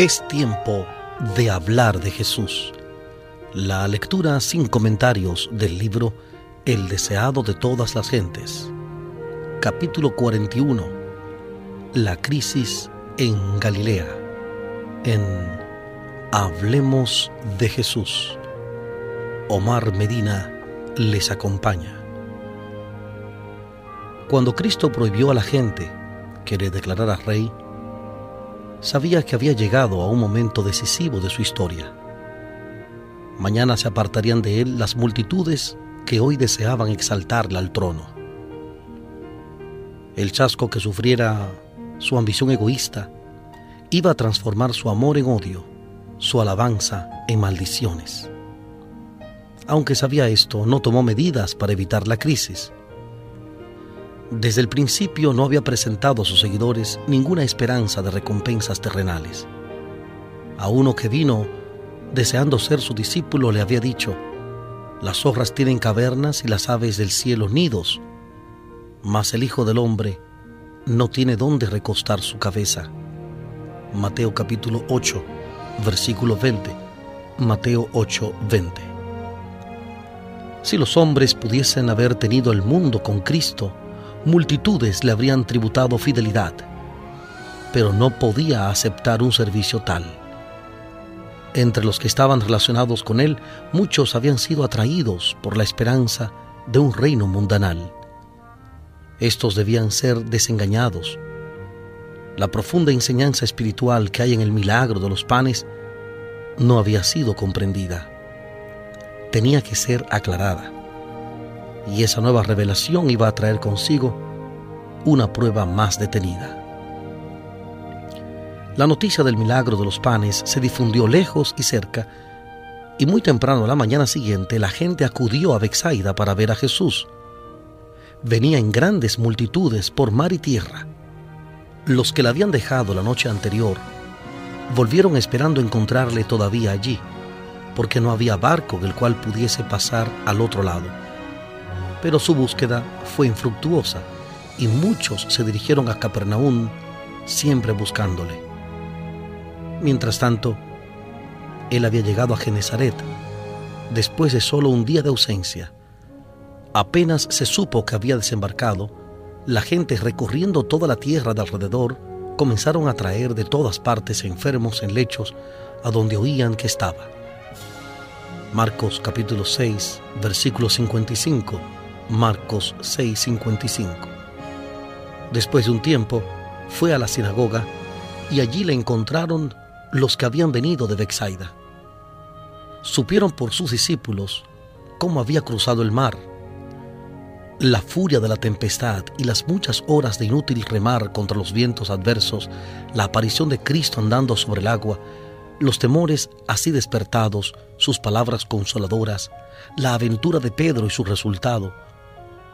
Es tiempo de hablar de Jesús. La lectura sin comentarios del libro El deseado de todas las gentes. Capítulo 41. La crisis en Galilea. En Hablemos de Jesús. Omar Medina les acompaña. Cuando Cristo prohibió a la gente que le declarara rey, sabía que había llegado a un momento decisivo de su historia. Mañana se apartarían de él las multitudes que hoy deseaban exaltarle al trono. El chasco que sufriera su ambición egoísta iba a transformar su amor en odio, su alabanza en maldiciones. Aunque sabía esto, no tomó medidas para evitar la crisis desde el principio no había presentado a sus seguidores ninguna esperanza de recompensas terrenales. A uno que vino deseando ser su discípulo le había dicho, las zorras tienen cavernas y las aves del cielo nidos, mas el Hijo del Hombre no tiene dónde recostar su cabeza. Mateo capítulo 8, versículo 20. Mateo 8, 20. Si los hombres pudiesen haber tenido el mundo con Cristo, multitudes le habrían tributado fidelidad, pero no podía aceptar un servicio tal. Entre los que estaban relacionados con él, muchos habían sido atraídos por la esperanza de un reino mundanal. Estos debían ser desengañados. La profunda enseñanza espiritual que hay en el milagro de los panes no había sido comprendida. Tenía que ser aclarada y esa nueva revelación iba a traer consigo una prueba más detenida. La noticia del milagro de los panes se difundió lejos y cerca, y muy temprano a la mañana siguiente la gente acudió a Bexaida para ver a Jesús. Venía en grandes multitudes por mar y tierra. Los que la habían dejado la noche anterior volvieron esperando encontrarle todavía allí, porque no había barco del cual pudiese pasar al otro lado pero su búsqueda fue infructuosa y muchos se dirigieron a Capernaum siempre buscándole. Mientras tanto, él había llegado a Genezaret después de solo un día de ausencia. Apenas se supo que había desembarcado, la gente recorriendo toda la tierra de alrededor comenzaron a traer de todas partes enfermos en lechos a donde oían que estaba. Marcos capítulo 6, versículo 55 Marcos 6:55. Después de un tiempo, fue a la sinagoga y allí le encontraron los que habían venido de Bexaida. Supieron por sus discípulos cómo había cruzado el mar. La furia de la tempestad y las muchas horas de inútil remar contra los vientos adversos, la aparición de Cristo andando sobre el agua, los temores así despertados, sus palabras consoladoras, la aventura de Pedro y su resultado,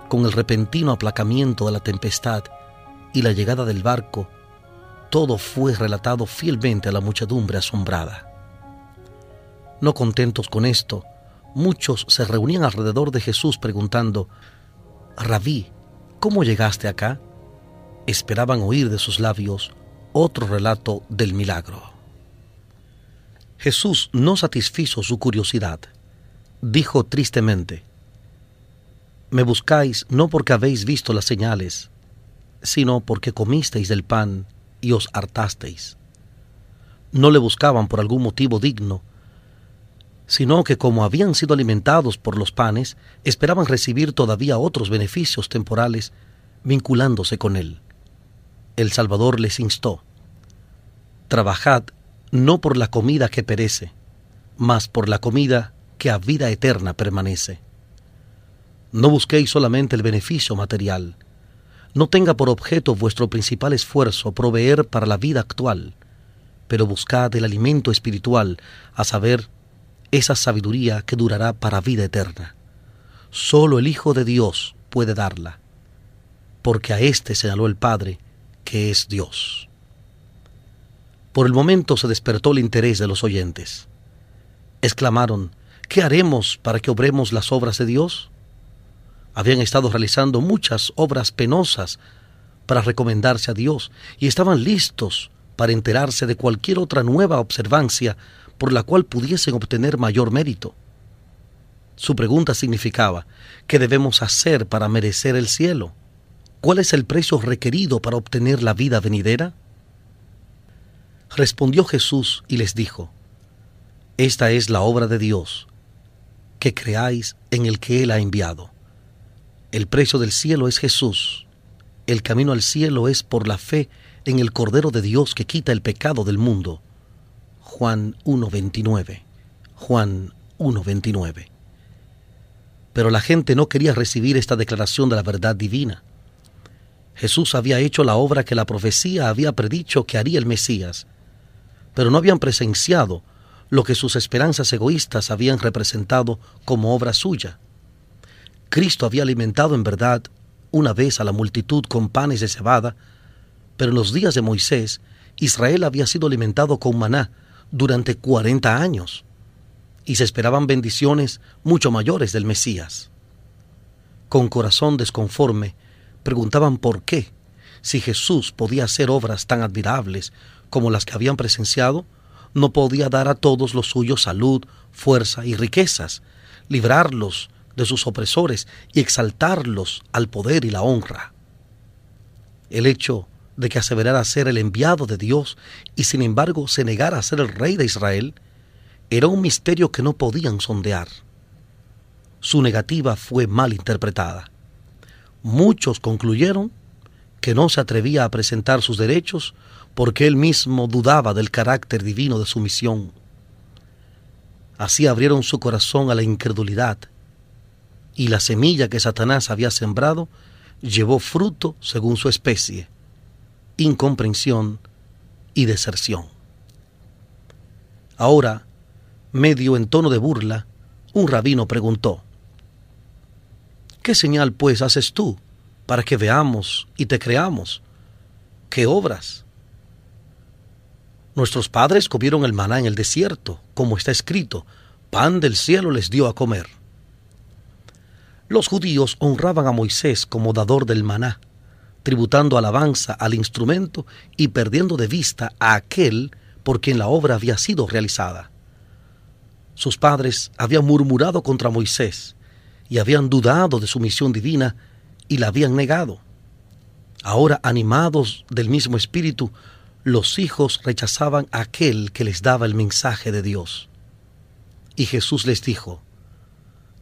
con el repentino aplacamiento de la tempestad y la llegada del barco, todo fue relatado fielmente a la muchedumbre asombrada. No contentos con esto, muchos se reunían alrededor de Jesús preguntando, Rabí, ¿cómo llegaste acá? Esperaban oír de sus labios otro relato del milagro. Jesús no satisfizo su curiosidad. Dijo tristemente, me buscáis no porque habéis visto las señales, sino porque comisteis del pan y os hartasteis. No le buscaban por algún motivo digno, sino que como habían sido alimentados por los panes, esperaban recibir todavía otros beneficios temporales vinculándose con él. El Salvador les instó, Trabajad no por la comida que perece, mas por la comida que a vida eterna permanece. No busquéis solamente el beneficio material. No tenga por objeto vuestro principal esfuerzo proveer para la vida actual, pero buscad el alimento espiritual, a saber, esa sabiduría que durará para vida eterna. Solo el Hijo de Dios puede darla, porque a éste señaló el Padre, que es Dios. Por el momento se despertó el interés de los oyentes. Exclamaron, ¿qué haremos para que obremos las obras de Dios? Habían estado realizando muchas obras penosas para recomendarse a Dios y estaban listos para enterarse de cualquier otra nueva observancia por la cual pudiesen obtener mayor mérito. Su pregunta significaba, ¿qué debemos hacer para merecer el cielo? ¿Cuál es el precio requerido para obtener la vida venidera? Respondió Jesús y les dijo, Esta es la obra de Dios, que creáis en el que Él ha enviado. El precio del cielo es Jesús. El camino al cielo es por la fe en el Cordero de Dios que quita el pecado del mundo. Juan 1.29. Juan 1.29 pero la gente no quería recibir esta declaración de la verdad divina. Jesús había hecho la obra que la profecía había predicho que haría el Mesías, pero no habían presenciado lo que sus esperanzas egoístas habían representado como obra suya. Cristo había alimentado en verdad una vez a la multitud con panes de cebada, pero en los días de Moisés Israel había sido alimentado con maná durante cuarenta años y se esperaban bendiciones mucho mayores del Mesías. Con corazón desconforme, preguntaban por qué, si Jesús podía hacer obras tan admirables como las que habían presenciado, no podía dar a todos los suyos salud, fuerza y riquezas, librarlos de sus opresores y exaltarlos al poder y la honra. El hecho de que aseverara ser el enviado de Dios y sin embargo se negara a ser el rey de Israel era un misterio que no podían sondear. Su negativa fue mal interpretada. Muchos concluyeron que no se atrevía a presentar sus derechos porque él mismo dudaba del carácter divino de su misión. Así abrieron su corazón a la incredulidad, y la semilla que Satanás había sembrado llevó fruto según su especie, incomprensión y deserción. Ahora, medio en tono de burla, un rabino preguntó, ¿Qué señal pues haces tú para que veamos y te creamos? ¿Qué obras? Nuestros padres comieron el maná en el desierto, como está escrito, pan del cielo les dio a comer. Los judíos honraban a Moisés como dador del maná, tributando alabanza al instrumento y perdiendo de vista a aquel por quien la obra había sido realizada. Sus padres habían murmurado contra Moisés y habían dudado de su misión divina y la habían negado. Ahora, animados del mismo espíritu, los hijos rechazaban aquel que les daba el mensaje de Dios. Y Jesús les dijo,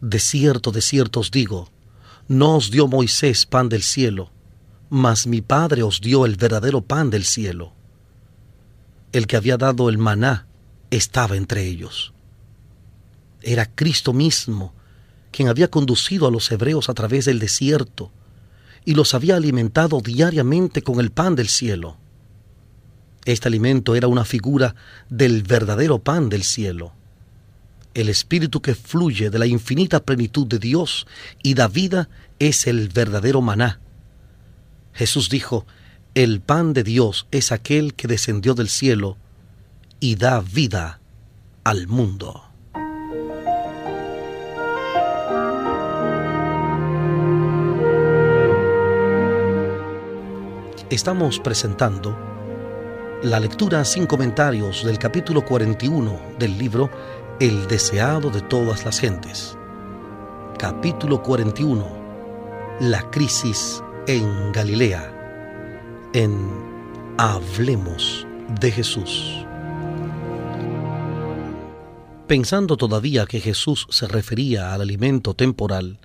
De cierto, de cierto os digo, no os dio Moisés pan del cielo, mas mi Padre os dio el verdadero pan del cielo. El que había dado el maná estaba entre ellos. Era Cristo mismo quien había conducido a los hebreos a través del desierto y los había alimentado diariamente con el pan del cielo. Este alimento era una figura del verdadero pan del cielo, el espíritu que fluye de la infinita plenitud de Dios y da vida es el verdadero maná. Jesús dijo, el pan de Dios es aquel que descendió del cielo y da vida al mundo. estamos presentando la lectura sin comentarios del capítulo 41 del libro El deseado de todas las gentes. Capítulo 41. La crisis en Galilea. En Hablemos de Jesús. Pensando todavía que Jesús se refería al alimento temporal,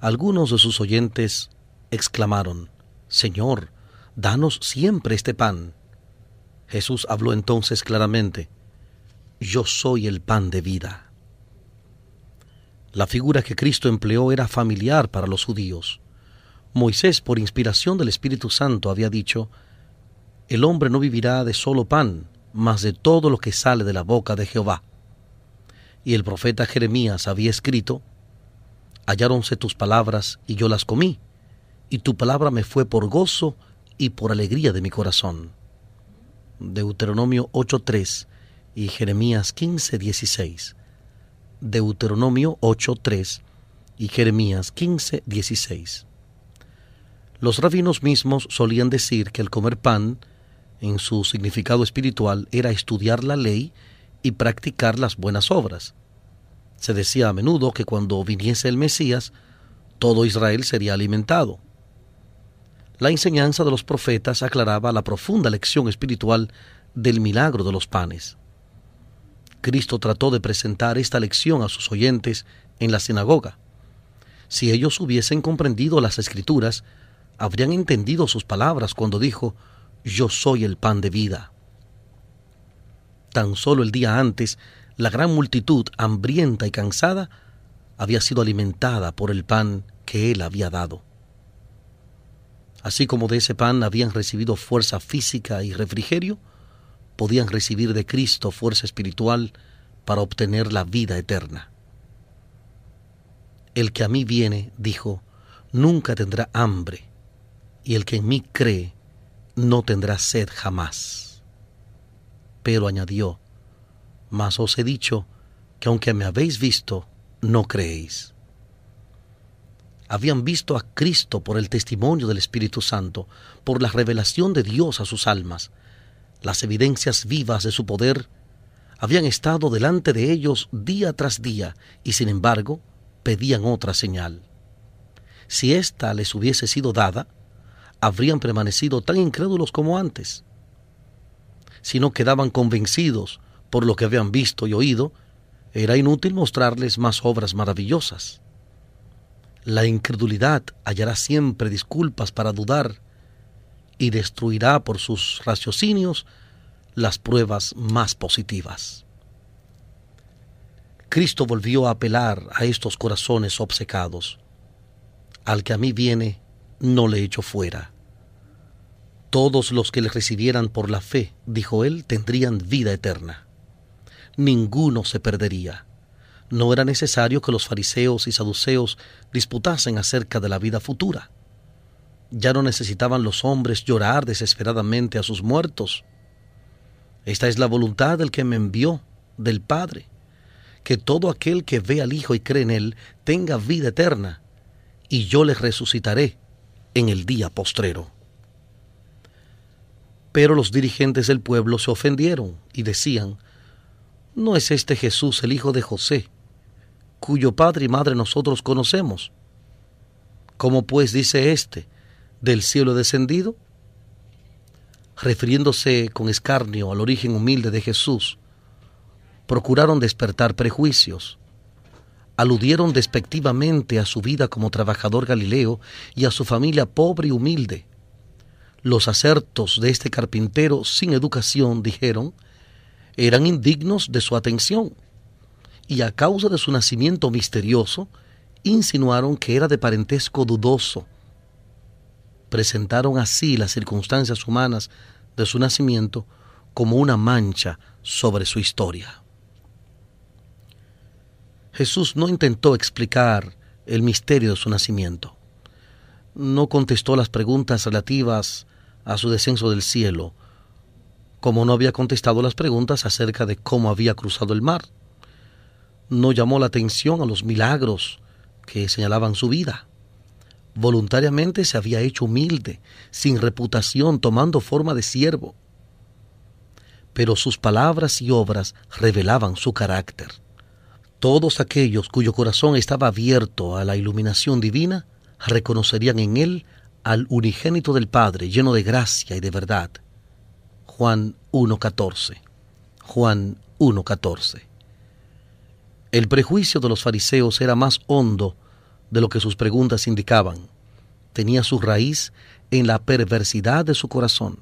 algunos de sus oyentes exclamaron, Señor, danos siempre este pan. Jesús habló entonces claramente, yo soy el pan de vida. La figura que Cristo empleó era familiar para los judíos. Moisés, por inspiración del Espíritu Santo, había dicho, el hombre no vivirá de solo pan, mas de todo lo que sale de la boca de Jehová. Y el profeta Jeremías había escrito, halláronse tus palabras y yo las comí, y tu palabra me fue por gozo y por alegría de mi corazón. Deuteronomio 8.3 y Jeremías 15.16. Deuteronomio 8.3 y Jeremías 15.16. Los rabinos mismos solían decir que el comer pan en su significado espiritual, era estudiar la ley y practicar las buenas obras. Se decía a menudo que cuando viniese el Mesías, todo Israel sería alimentado. La enseñanza de los profetas aclaraba la profunda lección espiritual del milagro de los panes. Cristo trató de presentar esta lección a sus oyentes en la sinagoga. Si ellos hubiesen comprendido las escrituras, habrían entendido sus palabras cuando dijo, Yo soy el pan de vida. Tan solo el día antes, la gran multitud, hambrienta y cansada, había sido alimentada por el pan que él había dado. Así como de ese pan habían recibido fuerza física y refrigerio, podían recibir de Cristo fuerza espiritual para obtener la vida eterna. El que a mí viene, dijo, nunca tendrá hambre, y el que en mí cree, no tendrá sed jamás. Pero añadió, mas os he dicho que aunque me habéis visto, no creéis. Habían visto a Cristo por el testimonio del Espíritu Santo, por la revelación de Dios a sus almas. Las evidencias vivas de su poder habían estado delante de ellos día tras día y sin embargo pedían otra señal. Si ésta les hubiese sido dada, habrían permanecido tan incrédulos como antes. Si no quedaban convencidos por lo que habían visto y oído, era inútil mostrarles más obras maravillosas. La incredulidad hallará siempre disculpas para dudar y destruirá por sus raciocinios las pruebas más positivas. Cristo volvió a apelar a estos corazones obcecados. Al que a mí viene, no le echo fuera. Todos los que le recibieran por la fe, dijo él, tendrían vida eterna ninguno se perdería. No era necesario que los fariseos y saduceos disputasen acerca de la vida futura. Ya no necesitaban los hombres llorar desesperadamente a sus muertos. Esta es la voluntad del que me envió, del Padre, que todo aquel que ve al Hijo y cree en Él tenga vida eterna, y yo les resucitaré en el día postrero. Pero los dirigentes del pueblo se ofendieron y decían, ¿No es este Jesús el hijo de José, cuyo padre y madre nosotros conocemos? ¿Cómo pues dice éste, del cielo descendido? Refiriéndose con escarnio al origen humilde de Jesús, procuraron despertar prejuicios, aludieron despectivamente a su vida como trabajador galileo y a su familia pobre y humilde. Los acertos de este carpintero sin educación, dijeron, eran indignos de su atención y a causa de su nacimiento misterioso, insinuaron que era de parentesco dudoso. Presentaron así las circunstancias humanas de su nacimiento como una mancha sobre su historia. Jesús no intentó explicar el misterio de su nacimiento. No contestó las preguntas relativas a su descenso del cielo como no había contestado las preguntas acerca de cómo había cruzado el mar. No llamó la atención a los milagros que señalaban su vida. Voluntariamente se había hecho humilde, sin reputación, tomando forma de siervo. Pero sus palabras y obras revelaban su carácter. Todos aquellos cuyo corazón estaba abierto a la iluminación divina reconocerían en él al unigénito del Padre, lleno de gracia y de verdad Juan 1.14. Juan 1.14. El prejuicio de los fariseos era más hondo de lo que sus preguntas indicaban. Tenía su raíz en la perversidad de su corazón.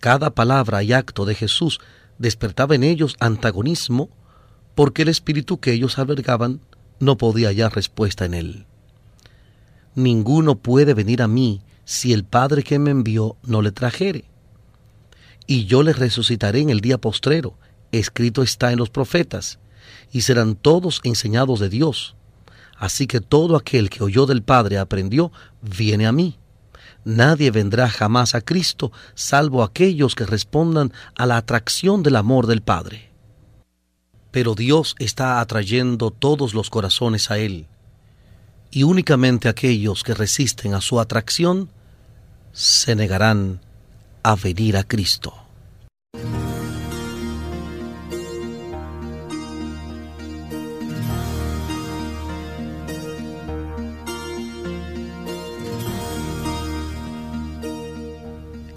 Cada palabra y acto de Jesús despertaba en ellos antagonismo porque el espíritu que ellos albergaban no podía hallar respuesta en él. Ninguno puede venir a mí si el Padre que me envió no le trajere y yo les resucitaré en el día postrero. Escrito está en los profetas, y serán todos enseñados de Dios. Así que todo aquel que oyó del Padre aprendió, viene a mí. Nadie vendrá jamás a Cristo, salvo aquellos que respondan a la atracción del amor del Padre. Pero Dios está atrayendo todos los corazones a Él, y únicamente aquellos que resisten a su atracción se negarán a venir a Cristo.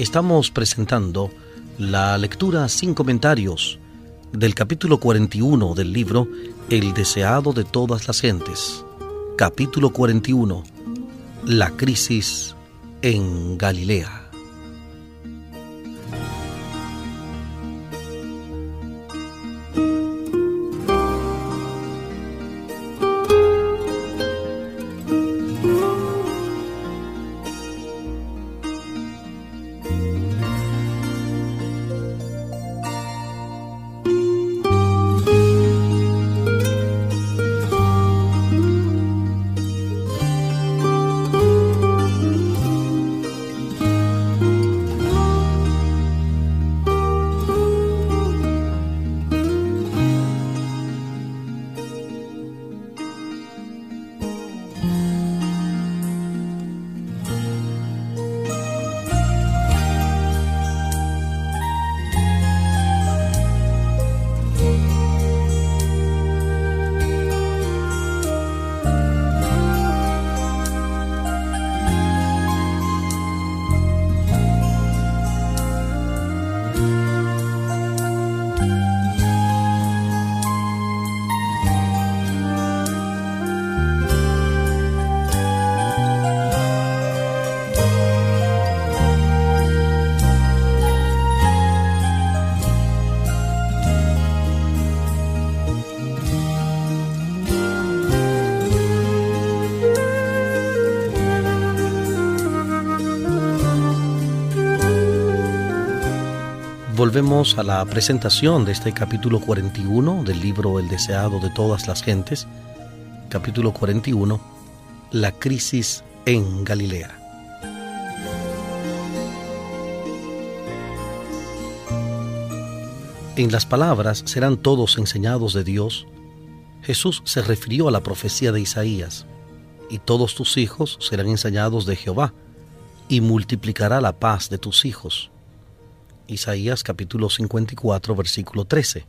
Estamos presentando la lectura sin comentarios del capítulo 41 del libro El deseado de todas las gentes. Capítulo 41. La crisis en Galilea. Volvemos a la presentación de este capítulo 41 del libro El deseado de todas las gentes, capítulo 41, la crisis en Galilea. En las palabras serán todos enseñados de Dios, Jesús se refirió a la profecía de Isaías, y todos tus hijos serán enseñados de Jehová, y multiplicará la paz de tus hijos. Isaías capítulo 54, versículo 13.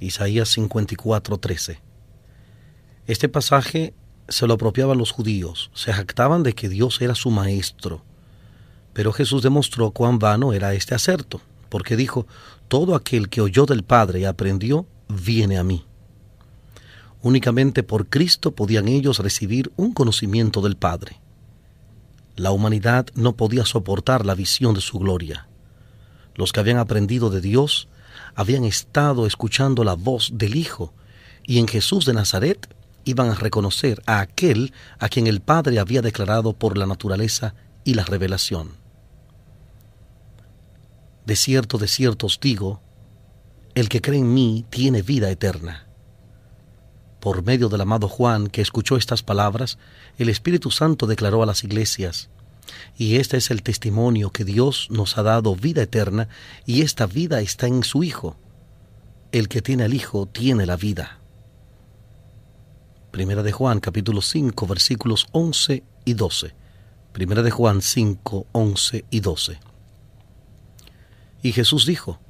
Isaías 54, 13. Este pasaje se lo apropiaban los judíos, se jactaban de que Dios era su maestro. Pero Jesús demostró cuán vano era este acerto, porque dijo, todo aquel que oyó del Padre y aprendió, viene a mí. Únicamente por Cristo podían ellos recibir un conocimiento del Padre. La humanidad no podía soportar la visión de su gloria. Los que habían aprendido de Dios habían estado escuchando la voz del Hijo y en Jesús de Nazaret iban a reconocer a aquel a quien el Padre había declarado por la naturaleza y la revelación. De cierto, de cierto os digo, el que cree en mí tiene vida eterna. Por medio del amado Juan, que escuchó estas palabras, el Espíritu Santo declaró a las iglesias, y este es el testimonio que Dios nos ha dado vida eterna y esta vida está en su Hijo. El que tiene al Hijo tiene la vida. Primera de Juan capítulo 5 versículos 11 y 12. Primera de Juan 5, 11 y 12. Y Jesús dijo,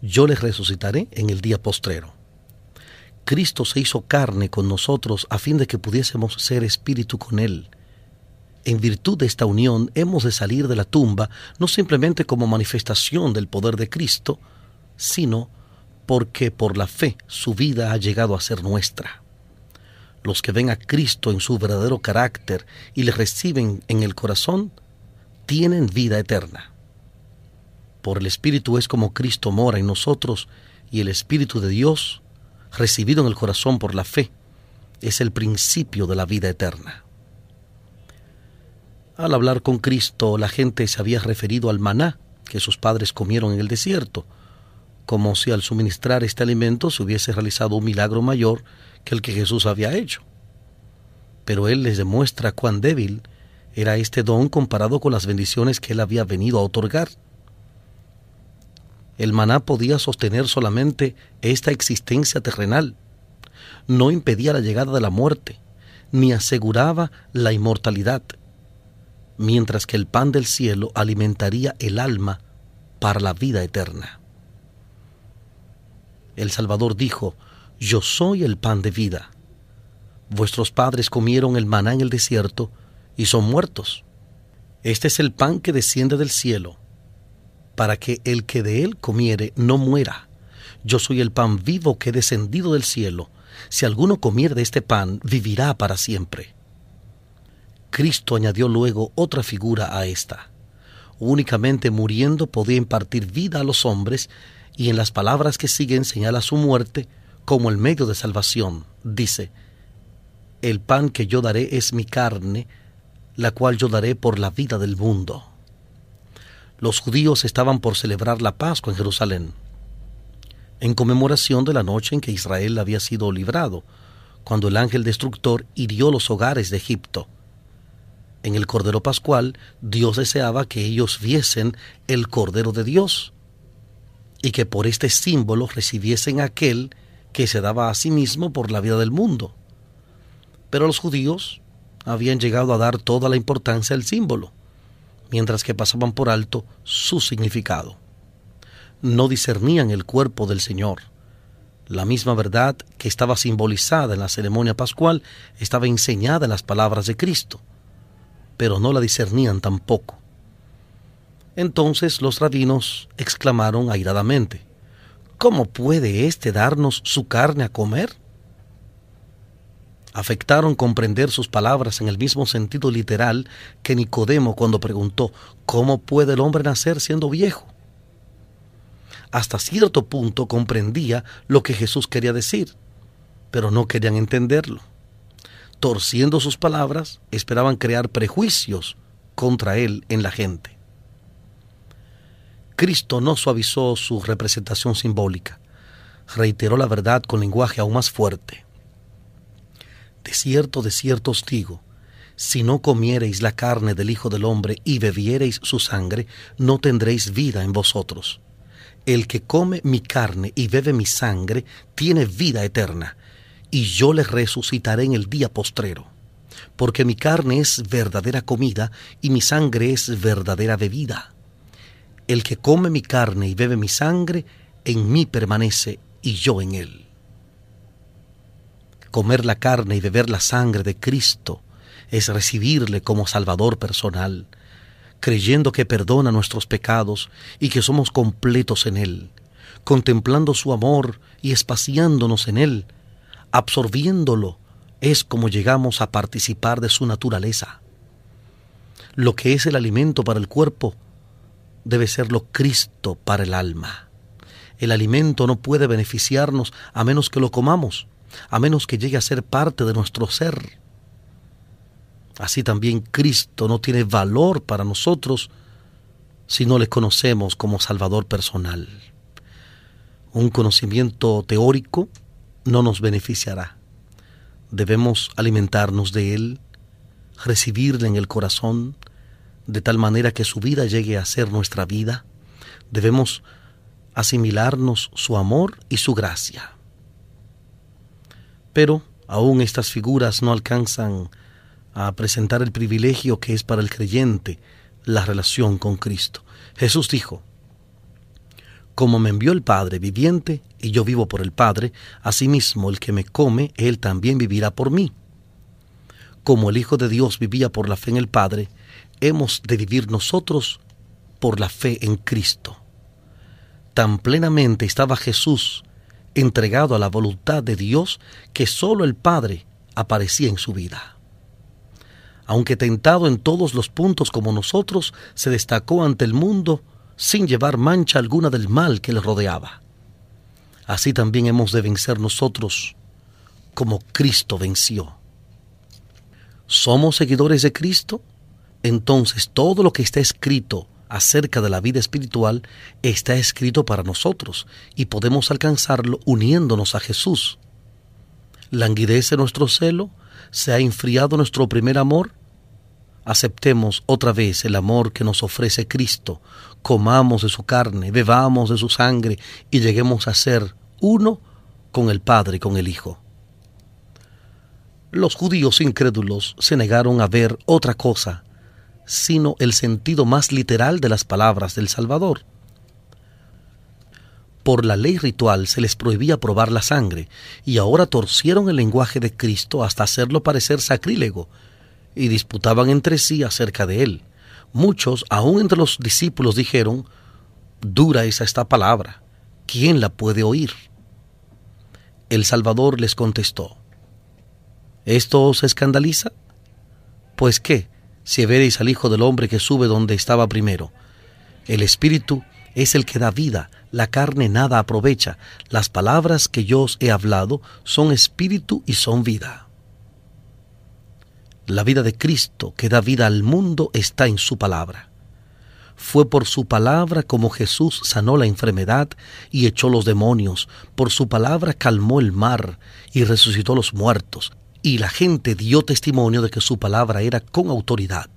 Yo les resucitaré en el día postrero. Cristo se hizo carne con nosotros a fin de que pudiésemos ser espíritu con Él en virtud de esta unión hemos de salir de la tumba no simplemente como manifestación del poder de Cristo, sino porque por la fe su vida ha llegado a ser nuestra. Los que ven a Cristo en su verdadero carácter y le reciben en el corazón, tienen vida eterna. Por el Espíritu es como Cristo mora en nosotros y el Espíritu de Dios, recibido en el corazón por la fe, es el principio de la vida eterna. Al hablar con Cristo, la gente se había referido al maná que sus padres comieron en el desierto, como si al suministrar este alimento se hubiese realizado un milagro mayor que el que Jesús había hecho. Pero Él les demuestra cuán débil era este don comparado con las bendiciones que Él había venido a otorgar. El maná podía sostener solamente esta existencia terrenal, no impedía la llegada de la muerte, ni aseguraba la inmortalidad mientras que el pan del cielo alimentaría el alma para la vida eterna. El Salvador dijo, Yo soy el pan de vida. Vuestros padres comieron el maná en el desierto y son muertos. Este es el pan que desciende del cielo, para que el que de él comiere no muera. Yo soy el pan vivo que he descendido del cielo. Si alguno comiere de este pan, vivirá para siempre. Cristo añadió luego otra figura a esta. Únicamente muriendo podía impartir vida a los hombres y en las palabras que siguen señala su muerte como el medio de salvación. Dice, El pan que yo daré es mi carne, la cual yo daré por la vida del mundo. Los judíos estaban por celebrar la Pascua en Jerusalén, en conmemoración de la noche en que Israel había sido librado, cuando el ángel destructor hirió los hogares de Egipto en el Cordero Pascual, Dios deseaba que ellos viesen el Cordero de Dios y que por este símbolo recibiesen aquel que se daba a sí mismo por la vida del mundo. Pero los judíos habían llegado a dar toda la importancia al símbolo, mientras que pasaban por alto su significado. No discernían el cuerpo del Señor. La misma verdad que estaba simbolizada en la ceremonia pascual estaba enseñada en las palabras de Cristo pero no la discernían tampoco. Entonces los rabinos exclamaron airadamente, ¿Cómo puede éste darnos su carne a comer? Afectaron comprender sus palabras en el mismo sentido literal que Nicodemo cuando preguntó, ¿cómo puede el hombre nacer siendo viejo? Hasta cierto punto comprendía lo que Jesús quería decir, pero no querían entenderlo torciendo sus palabras, esperaban crear prejuicios contra él en la gente. Cristo no suavizó su representación simbólica, reiteró la verdad con lenguaje aún más fuerte. De cierto, de cierto os digo, si no comiereis la carne del Hijo del Hombre y bebiereis su sangre, no tendréis vida en vosotros. El que come mi carne y bebe mi sangre tiene vida eterna, y yo les resucitaré en el día postrero. Porque mi carne es verdadera comida y mi sangre es verdadera bebida. El que come mi carne y bebe mi sangre, en mí permanece y yo en él. Comer la carne y beber la sangre de Cristo es recibirle como Salvador personal, creyendo que perdona nuestros pecados y que somos completos en Él, contemplando su amor y espaciándonos en Él, absorbiéndolo, es como llegamos a participar de su naturaleza. Lo que es el alimento para el cuerpo debe serlo Cristo para el alma. El alimento no puede beneficiarnos a menos que lo comamos, a menos que llegue a ser parte de nuestro ser. Así también Cristo no tiene valor para nosotros si no le conocemos como Salvador personal. Un conocimiento teórico no nos beneficiará. Debemos alimentarnos de Él, recibirle en el corazón, de tal manera que su vida llegue a ser nuestra vida. Debemos asimilarnos su amor y su gracia. Pero aún estas figuras no alcanzan a presentar el privilegio que es para el creyente la relación con Cristo. Jesús dijo, como me envió el Padre viviente, y yo vivo por el Padre, asimismo el que me come, él también vivirá por mí. Como el Hijo de Dios vivía por la fe en el Padre, hemos de vivir nosotros por la fe en Cristo. Tan plenamente estaba Jesús entregado a la voluntad de Dios que sólo el Padre aparecía en su vida. Aunque tentado en todos los puntos como nosotros, se destacó ante el mundo sin llevar mancha alguna del mal que le rodeaba. Así también hemos de vencer nosotros como Cristo venció. ¿Somos seguidores de Cristo? Entonces todo lo que está escrito acerca de la vida espiritual está escrito para nosotros y podemos alcanzarlo uniéndonos a Jesús. ¿Languidece nuestro celo? ¿Se ha enfriado nuestro primer amor? aceptemos otra vez el amor que nos ofrece Cristo, comamos de su carne, bebamos de su sangre y lleguemos a ser uno con el Padre y con el Hijo. Los judíos incrédulos se negaron a ver otra cosa sino el sentido más literal de las palabras del Salvador. Por la ley ritual se les prohibía probar la sangre, y ahora torcieron el lenguaje de Cristo hasta hacerlo parecer sacrílego, y disputaban entre sí acerca de él. Muchos, aun entre los discípulos, dijeron, Dura es esta palabra, ¿quién la puede oír? El Salvador les contestó, ¿Esto os escandaliza? Pues qué, si veréis al Hijo del Hombre que sube donde estaba primero. El Espíritu es el que da vida, la carne nada aprovecha. Las palabras que yo os he hablado son espíritu y son vida. La vida de Cristo que da vida al mundo está en su palabra. Fue por su palabra como Jesús sanó la enfermedad y echó los demonios. Por su palabra calmó el mar y resucitó los muertos. Y la gente dio testimonio de que su palabra era con autoridad.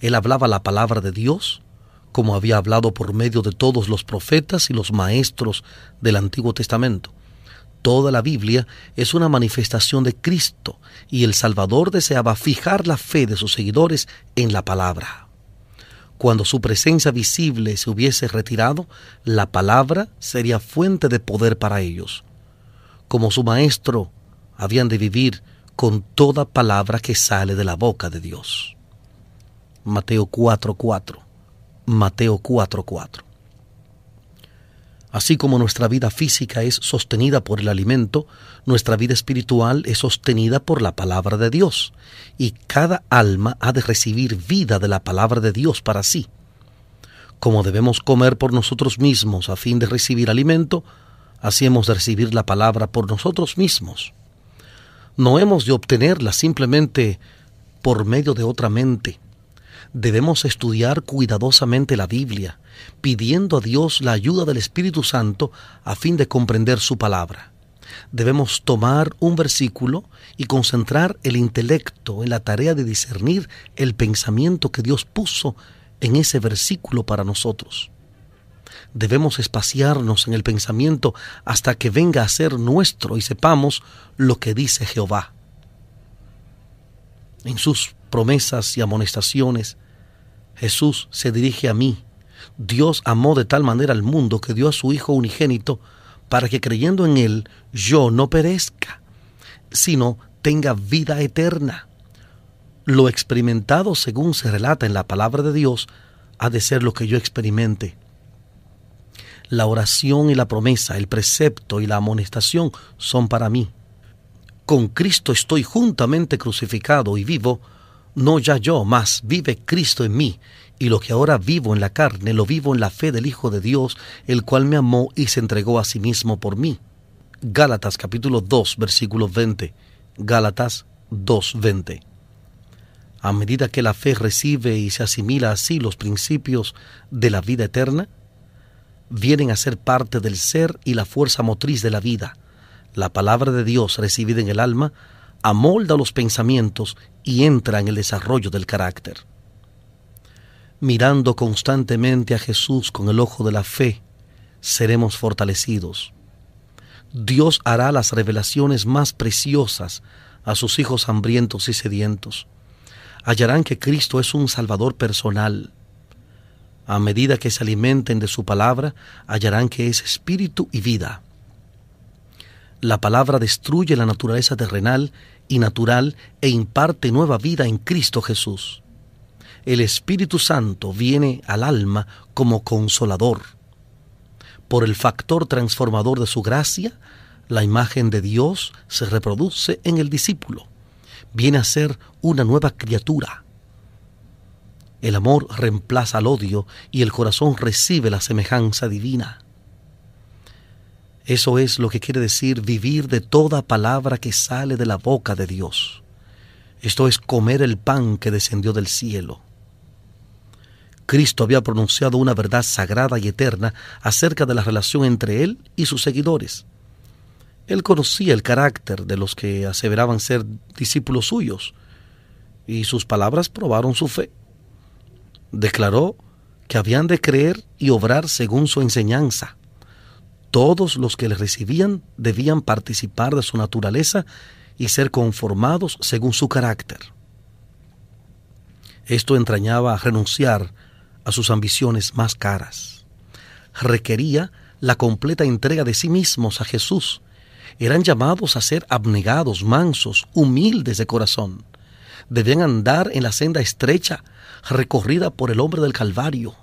Él hablaba la palabra de Dios como había hablado por medio de todos los profetas y los maestros del Antiguo Testamento. Toda la Biblia es una manifestación de Cristo y el Salvador deseaba fijar la fe de sus seguidores en la palabra. Cuando su presencia visible se hubiese retirado, la palabra sería fuente de poder para ellos. Como su Maestro, habían de vivir con toda palabra que sale de la boca de Dios. Mateo 4:4 Mateo 4:4. Así como nuestra vida física es sostenida por el alimento, nuestra vida espiritual es sostenida por la palabra de Dios, y cada alma ha de recibir vida de la palabra de Dios para sí. Como debemos comer por nosotros mismos a fin de recibir alimento, así hemos de recibir la palabra por nosotros mismos. No hemos de obtenerla simplemente por medio de otra mente, debemos estudiar cuidadosamente la Biblia, pidiendo a Dios la ayuda del Espíritu Santo a fin de comprender su palabra. Debemos tomar un versículo y concentrar el intelecto en la tarea de discernir el pensamiento que Dios puso en ese versículo para nosotros. Debemos espaciarnos en el pensamiento hasta que venga a ser nuestro y sepamos lo que dice Jehová. En sus promesas y amonestaciones, Jesús se dirige a mí. Dios amó de tal manera al mundo que dio a su Hijo unigénito para que creyendo en Él yo no perezca, sino tenga vida eterna. Lo experimentado según se relata en la palabra de Dios ha de ser lo que yo experimente. La oración y la promesa, el precepto y la amonestación son para mí. Con Cristo estoy juntamente crucificado y vivo, no ya yo, mas vive Cristo en mí, y lo que ahora vivo en la carne, lo vivo en la fe del Hijo de Dios, el cual me amó y se entregó a sí mismo por mí. Gálatas capítulo 2, versículo 20. Gálatas 2, 20. A medida que la fe recibe y se asimila así los principios de la vida eterna, vienen a ser parte del ser y la fuerza motriz de la vida. La palabra de Dios recibida en el alma amolda los pensamientos y entra en el desarrollo del carácter. Mirando constantemente a Jesús con el ojo de la fe, seremos fortalecidos. Dios hará las revelaciones más preciosas a sus hijos hambrientos y sedientos. Hallarán que Cristo es un Salvador personal. A medida que se alimenten de su palabra, hallarán que es espíritu y vida. La palabra destruye la naturaleza terrenal y natural e imparte nueva vida en Cristo Jesús. El Espíritu Santo viene al alma como consolador. Por el factor transformador de su gracia, la imagen de Dios se reproduce en el discípulo. Viene a ser una nueva criatura. El amor reemplaza al odio y el corazón recibe la semejanza divina. Eso es lo que quiere decir vivir de toda palabra que sale de la boca de Dios. Esto es comer el pan que descendió del cielo. Cristo había pronunciado una verdad sagrada y eterna acerca de la relación entre Él y sus seguidores. Él conocía el carácter de los que aseveraban ser discípulos suyos, y sus palabras probaron su fe. Declaró que habían de creer y obrar según su enseñanza. Todos los que le recibían debían participar de su naturaleza y ser conformados según su carácter. Esto entrañaba renunciar a sus ambiciones más caras. Requería la completa entrega de sí mismos a Jesús. Eran llamados a ser abnegados, mansos, humildes de corazón. Debían andar en la senda estrecha recorrida por el hombre del Calvario.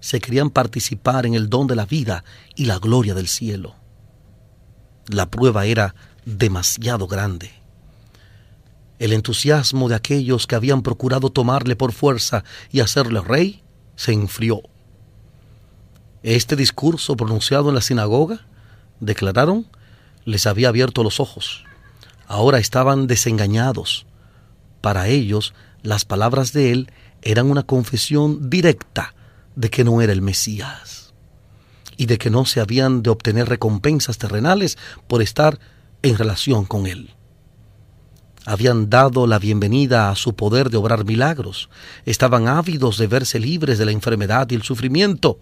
Se querían participar en el don de la vida y la gloria del cielo. La prueba era demasiado grande. El entusiasmo de aquellos que habían procurado tomarle por fuerza y hacerle rey se enfrió. Este discurso pronunciado en la sinagoga, declararon, les había abierto los ojos. Ahora estaban desengañados. Para ellos, las palabras de él eran una confesión directa de que no era el Mesías y de que no se habían de obtener recompensas terrenales por estar en relación con él. Habían dado la bienvenida a su poder de obrar milagros, estaban ávidos de verse libres de la enfermedad y el sufrimiento,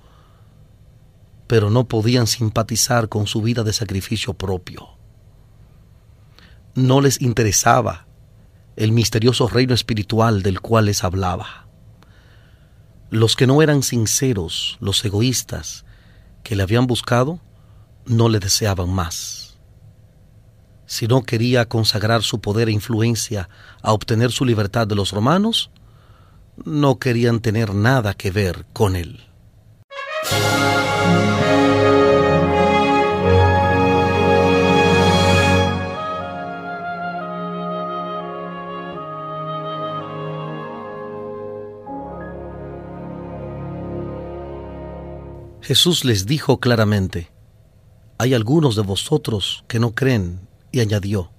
pero no podían simpatizar con su vida de sacrificio propio. No les interesaba el misterioso reino espiritual del cual les hablaba. Los que no eran sinceros, los egoístas, que le habían buscado, no le deseaban más. Si no quería consagrar su poder e influencia a obtener su libertad de los romanos, no querían tener nada que ver con él. Jesús les dijo claramente, hay algunos de vosotros que no creen, y añadió,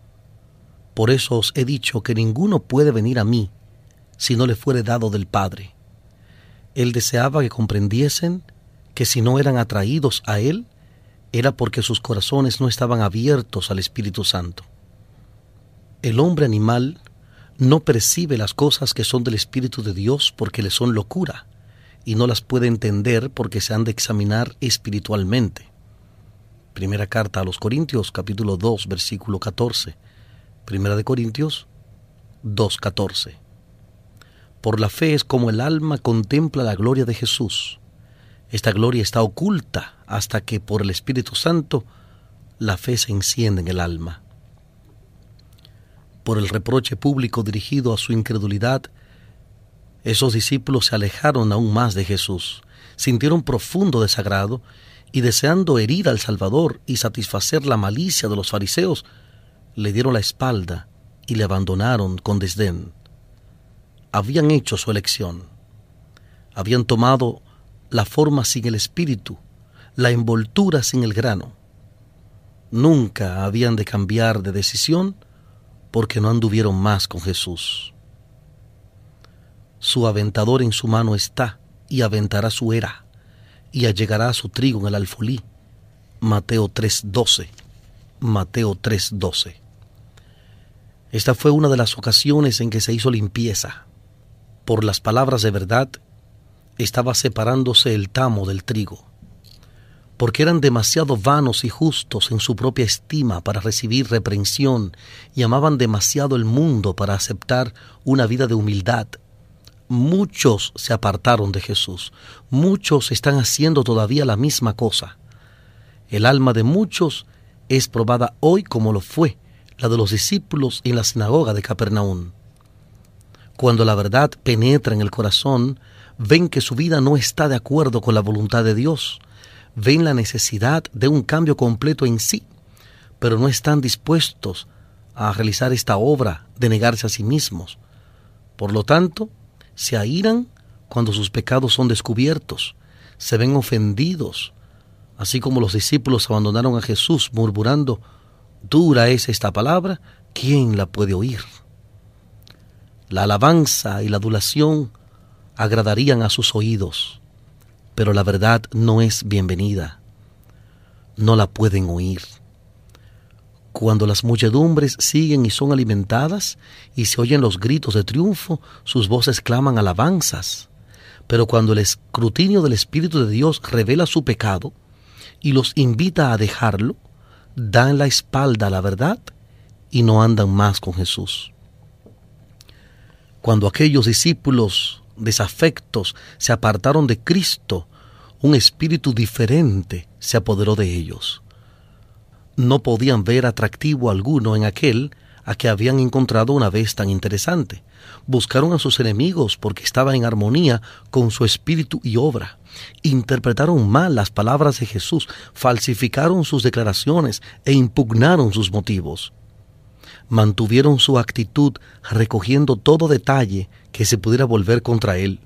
por eso os he dicho que ninguno puede venir a mí si no le fuere dado del Padre. Él deseaba que comprendiesen que si no eran atraídos a Él, era porque sus corazones no estaban abiertos al Espíritu Santo. El hombre animal no percibe las cosas que son del Espíritu de Dios porque le son locura y no las puede entender porque se han de examinar espiritualmente. Primera carta a los Corintios, capítulo 2, versículo 14. Primera de Corintios 2, 14. Por la fe es como el alma contempla la gloria de Jesús. Esta gloria está oculta hasta que por el Espíritu Santo la fe se enciende en el alma. Por el reproche público dirigido a su incredulidad, esos discípulos se alejaron aún más de Jesús, sintieron profundo desagrado y deseando herir al Salvador y satisfacer la malicia de los fariseos, le dieron la espalda y le abandonaron con desdén. Habían hecho su elección. Habían tomado la forma sin el espíritu, la envoltura sin el grano. Nunca habían de cambiar de decisión porque no anduvieron más con Jesús su aventador en su mano está, y aventará su era, y allegará su trigo en el alfolí. Mateo 3:12. Mateo 3:12. Esta fue una de las ocasiones en que se hizo limpieza. Por las palabras de verdad, estaba separándose el tamo del trigo, porque eran demasiado vanos y justos en su propia estima para recibir reprensión y amaban demasiado el mundo para aceptar una vida de humildad muchos se apartaron de Jesús, muchos están haciendo todavía la misma cosa. El alma de muchos es probada hoy como lo fue la de los discípulos en la sinagoga de Capernaum. Cuando la verdad penetra en el corazón, ven que su vida no está de acuerdo con la voluntad de Dios, ven la necesidad de un cambio completo en sí, pero no están dispuestos a realizar esta obra de negarse a sí mismos. Por lo tanto, se airan cuando sus pecados son descubiertos, se ven ofendidos, así como los discípulos abandonaron a Jesús murmurando, dura es esta palabra, ¿quién la puede oír? La alabanza y la adulación agradarían a sus oídos, pero la verdad no es bienvenida, no la pueden oír. Cuando las muchedumbres siguen y son alimentadas y se oyen los gritos de triunfo, sus voces claman alabanzas. Pero cuando el escrutinio del Espíritu de Dios revela su pecado y los invita a dejarlo, dan la espalda a la verdad y no andan más con Jesús. Cuando aquellos discípulos desafectos se apartaron de Cristo, un espíritu diferente se apoderó de ellos. No podían ver atractivo alguno en aquel a que habían encontrado una vez tan interesante. Buscaron a sus enemigos porque estaba en armonía con su espíritu y obra. Interpretaron mal las palabras de Jesús, falsificaron sus declaraciones e impugnaron sus motivos. Mantuvieron su actitud recogiendo todo detalle que se pudiera volver contra él.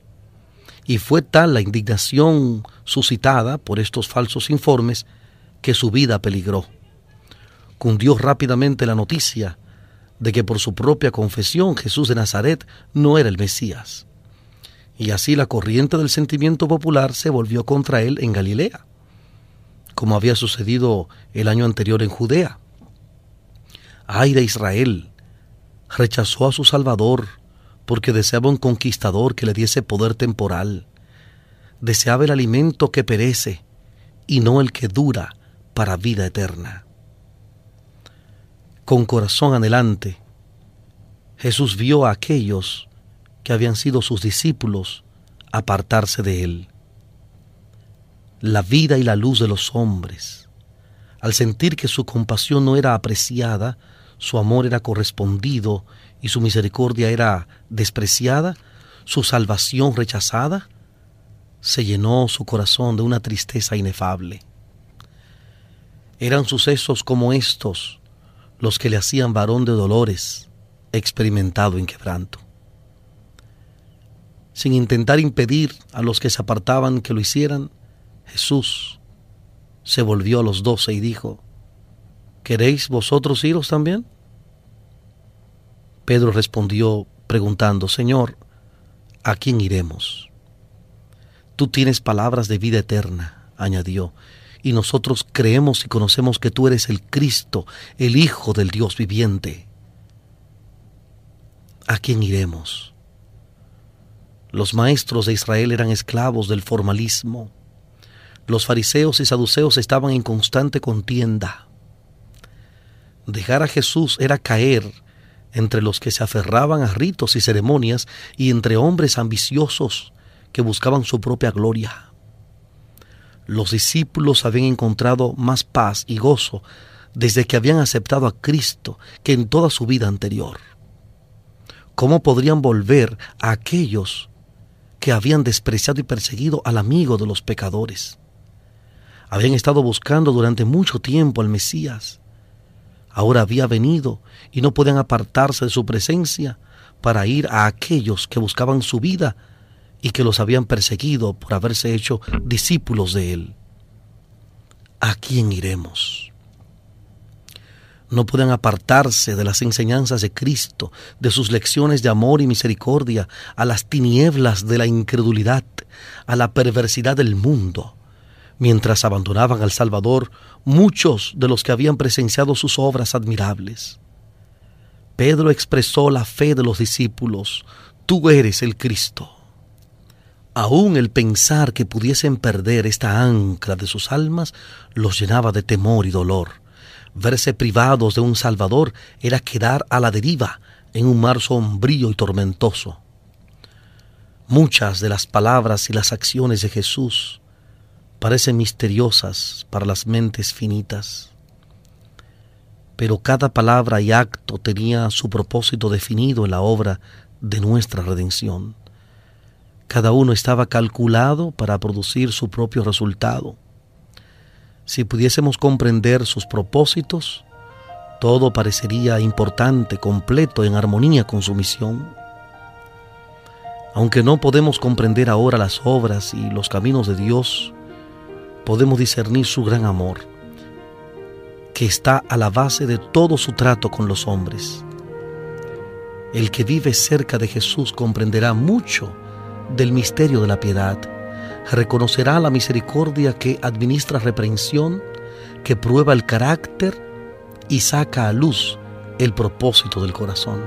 Y fue tal la indignación suscitada por estos falsos informes que su vida peligró. Cundió rápidamente la noticia de que por su propia confesión Jesús de Nazaret no era el Mesías. Y así la corriente del sentimiento popular se volvió contra él en Galilea, como había sucedido el año anterior en Judea. Ay de Israel, rechazó a su Salvador porque deseaba un conquistador que le diese poder temporal. Deseaba el alimento que perece y no el que dura para vida eterna con corazón anhelante, Jesús vio a aquellos que habían sido sus discípulos apartarse de él. La vida y la luz de los hombres, al sentir que su compasión no era apreciada, su amor era correspondido y su misericordia era despreciada, su salvación rechazada, se llenó su corazón de una tristeza inefable. Eran sucesos como estos los que le hacían varón de dolores, experimentado en quebranto. Sin intentar impedir a los que se apartaban que lo hicieran, Jesús se volvió a los doce y dijo, ¿Queréis vosotros iros también? Pedro respondió preguntando, Señor, ¿a quién iremos? Tú tienes palabras de vida eterna, añadió, y nosotros creemos y conocemos que tú eres el Cristo, el Hijo del Dios viviente. ¿A quién iremos? Los maestros de Israel eran esclavos del formalismo. Los fariseos y saduceos estaban en constante contienda. Dejar a Jesús era caer entre los que se aferraban a ritos y ceremonias y entre hombres ambiciosos que buscaban su propia gloria los discípulos habían encontrado más paz y gozo desde que habían aceptado a Cristo que en toda su vida anterior. ¿Cómo podrían volver a aquellos que habían despreciado y perseguido al amigo de los pecadores? Habían estado buscando durante mucho tiempo al Mesías. Ahora había venido y no podían apartarse de su presencia para ir a aquellos que buscaban su vida y que los habían perseguido por haberse hecho discípulos de Él. ¿A quién iremos? No pueden apartarse de las enseñanzas de Cristo, de sus lecciones de amor y misericordia, a las tinieblas de la incredulidad, a la perversidad del mundo. Mientras abandonaban al Salvador, muchos de los que habían presenciado sus obras admirables. Pedro expresó la fe de los discípulos, tú eres el Cristo. Aún el pensar que pudiesen perder esta ancla de sus almas los llenaba de temor y dolor. Verse privados de un Salvador era quedar a la deriva en un mar sombrío y tormentoso. Muchas de las palabras y las acciones de Jesús parecen misteriosas para las mentes finitas, pero cada palabra y acto tenía su propósito definido en la obra de nuestra redención. Cada uno estaba calculado para producir su propio resultado. Si pudiésemos comprender sus propósitos, todo parecería importante, completo, en armonía con su misión. Aunque no podemos comprender ahora las obras y los caminos de Dios, podemos discernir su gran amor, que está a la base de todo su trato con los hombres. El que vive cerca de Jesús comprenderá mucho del misterio de la piedad. Reconocerá la misericordia que administra reprensión, que prueba el carácter y saca a luz el propósito del corazón.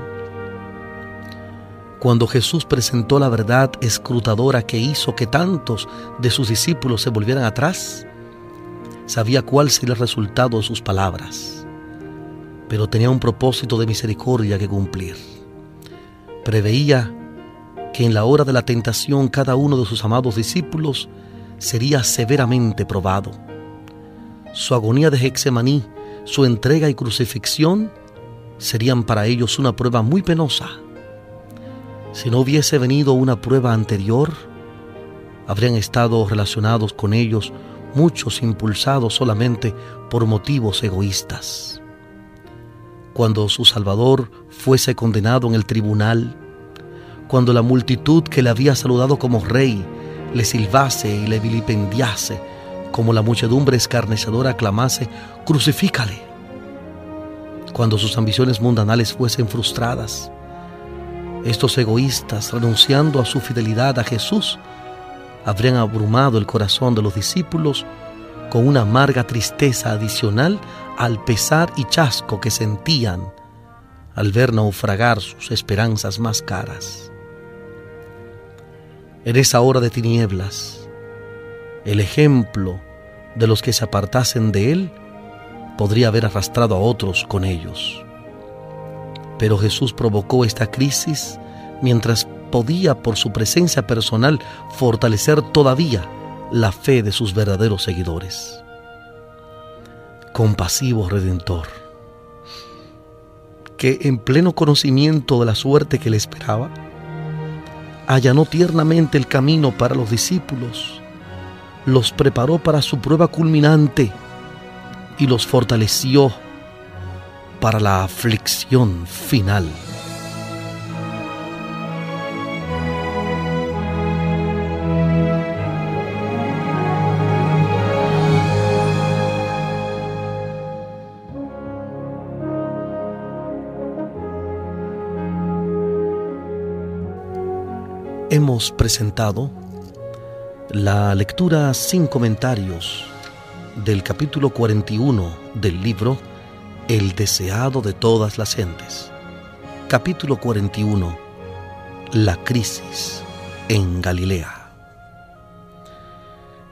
Cuando Jesús presentó la verdad escrutadora que hizo que tantos de sus discípulos se volvieran atrás, sabía cuál sería el resultado de sus palabras, pero tenía un propósito de misericordia que cumplir. Preveía que en la hora de la tentación cada uno de sus amados discípulos sería severamente probado. Su agonía de Hexemaní, su entrega y crucifixión serían para ellos una prueba muy penosa. Si no hubiese venido una prueba anterior, habrían estado relacionados con ellos muchos impulsados solamente por motivos egoístas. Cuando su Salvador fuese condenado en el tribunal, cuando la multitud que le había saludado como rey le silbase y le vilipendiase, como la muchedumbre escarnecedora clamase, crucifícale. Cuando sus ambiciones mundanales fuesen frustradas, estos egoístas, renunciando a su fidelidad a Jesús, habrían abrumado el corazón de los discípulos con una amarga tristeza adicional al pesar y chasco que sentían al ver naufragar sus esperanzas más caras. En esa hora de tinieblas, el ejemplo de los que se apartasen de él podría haber arrastrado a otros con ellos. Pero Jesús provocó esta crisis mientras podía por su presencia personal fortalecer todavía la fe de sus verdaderos seguidores. Compasivo Redentor, que en pleno conocimiento de la suerte que le esperaba, allanó tiernamente el camino para los discípulos, los preparó para su prueba culminante y los fortaleció para la aflicción final. Presentado la lectura sin comentarios del capítulo 41 del libro El deseado de todas las gentes. Capítulo 41. La crisis en Galilea.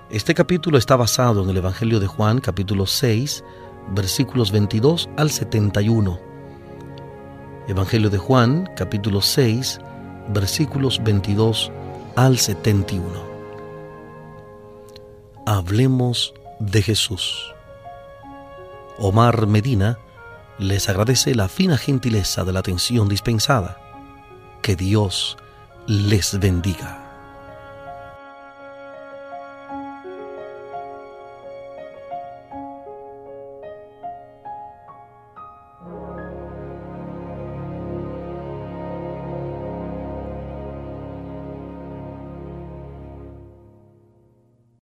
Este capítulo está basado en el Evangelio de Juan, capítulo 6, versículos 22 al 71. Evangelio de Juan, capítulo 6, versículos 22 al 71. Hablemos de Jesús. Omar Medina les agradece la fina gentileza de la atención dispensada. Que Dios les bendiga.